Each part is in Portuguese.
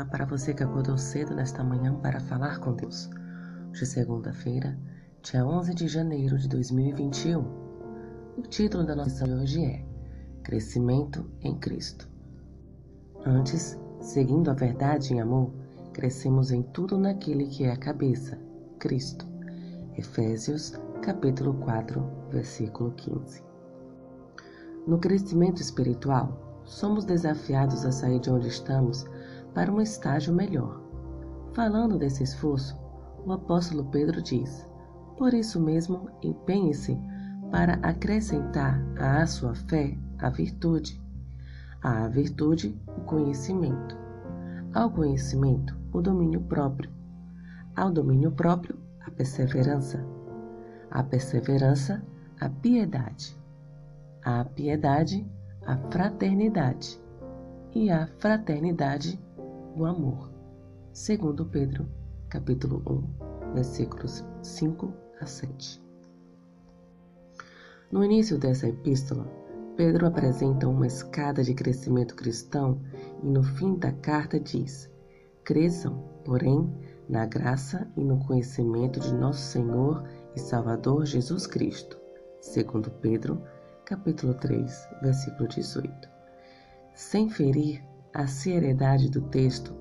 Olá para você que acordou cedo nesta manhã para falar com Deus. Hoje é segunda-feira, dia 11 de janeiro de 2021. O título da nossa de hoje é Crescimento em Cristo. Antes, seguindo a verdade em amor, crescemos em tudo naquele que é a cabeça, Cristo. Efésios, capítulo 4, versículo 15. No crescimento espiritual, somos desafiados a sair de onde estamos para um estágio melhor. Falando desse esforço, o apóstolo Pedro diz: Por isso mesmo, empenhe-se para acrescentar à sua fé a virtude, à virtude, o conhecimento, ao conhecimento, o domínio próprio, ao domínio próprio, a perseverança, à perseverança, a piedade, à piedade, a fraternidade, e à fraternidade, o amor. Segundo Pedro, capítulo 1, versículos 5 a 7. No início dessa epístola, Pedro apresenta uma escada de crescimento cristão e no fim da carta diz: Cresçam, porém, na graça e no conhecimento de nosso Senhor e Salvador Jesus Cristo. Segundo Pedro, capítulo 3, versículo 18. Sem ferir a seriedade do texto,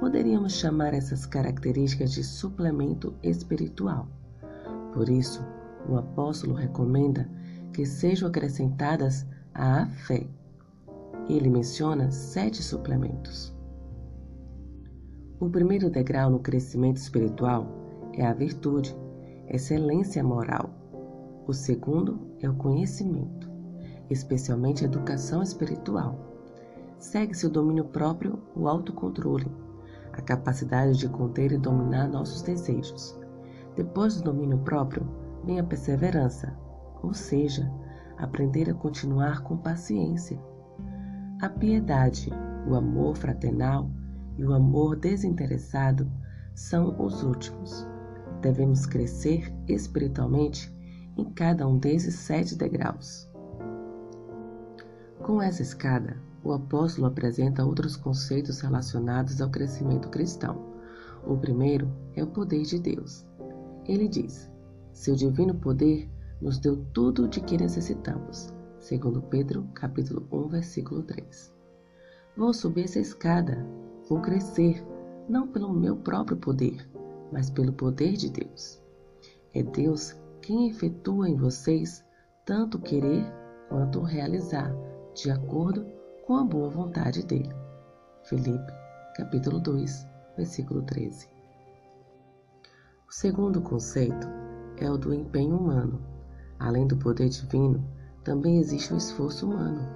poderíamos chamar essas características de suplemento espiritual. Por isso, o apóstolo recomenda que sejam acrescentadas à fé. Ele menciona sete suplementos. O primeiro degrau no crescimento espiritual é a virtude, excelência moral. O segundo é o conhecimento, especialmente educação espiritual. Segue-se o domínio próprio, o autocontrole, a capacidade de conter e dominar nossos desejos. Depois do domínio próprio, vem a perseverança, ou seja, aprender a continuar com paciência. A piedade, o amor fraternal e o amor desinteressado são os últimos. Devemos crescer espiritualmente em cada um desses sete degraus. Com essa escada, o apóstolo apresenta outros conceitos relacionados ao crescimento cristão. O primeiro é o poder de Deus. Ele diz: Seu divino poder nos deu tudo de que necessitamos. Segundo Pedro, capítulo 1, versículo 3. Vou subir essa escada, vou crescer, não pelo meu próprio poder, mas pelo poder de Deus. É Deus quem efetua em vocês tanto querer quanto realizar, de acordo com a boa vontade dele. Filipe, capítulo 2, versículo 13. O segundo conceito é o do empenho humano. Além do poder divino, também existe o esforço humano.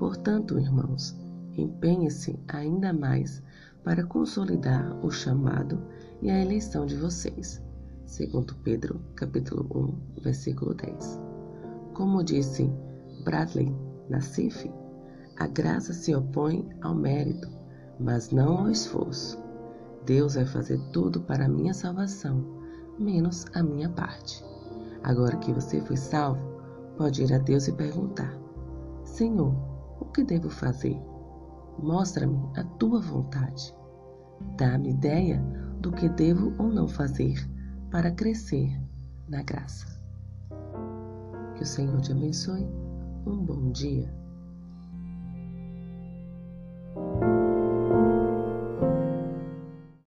Portanto, irmãos, empenhe-se ainda mais para consolidar o chamado e a eleição de vocês. Segundo Pedro, capítulo 1, versículo 10. Como disse Bradley Nassif, a graça se opõe ao mérito, mas não ao esforço. Deus vai fazer tudo para a minha salvação, menos a minha parte. Agora que você foi salvo, pode ir a Deus e perguntar: Senhor, o que devo fazer? Mostra-me a tua vontade. Dá-me ideia do que devo ou não fazer para crescer na graça. Que o Senhor te abençoe. Um bom dia.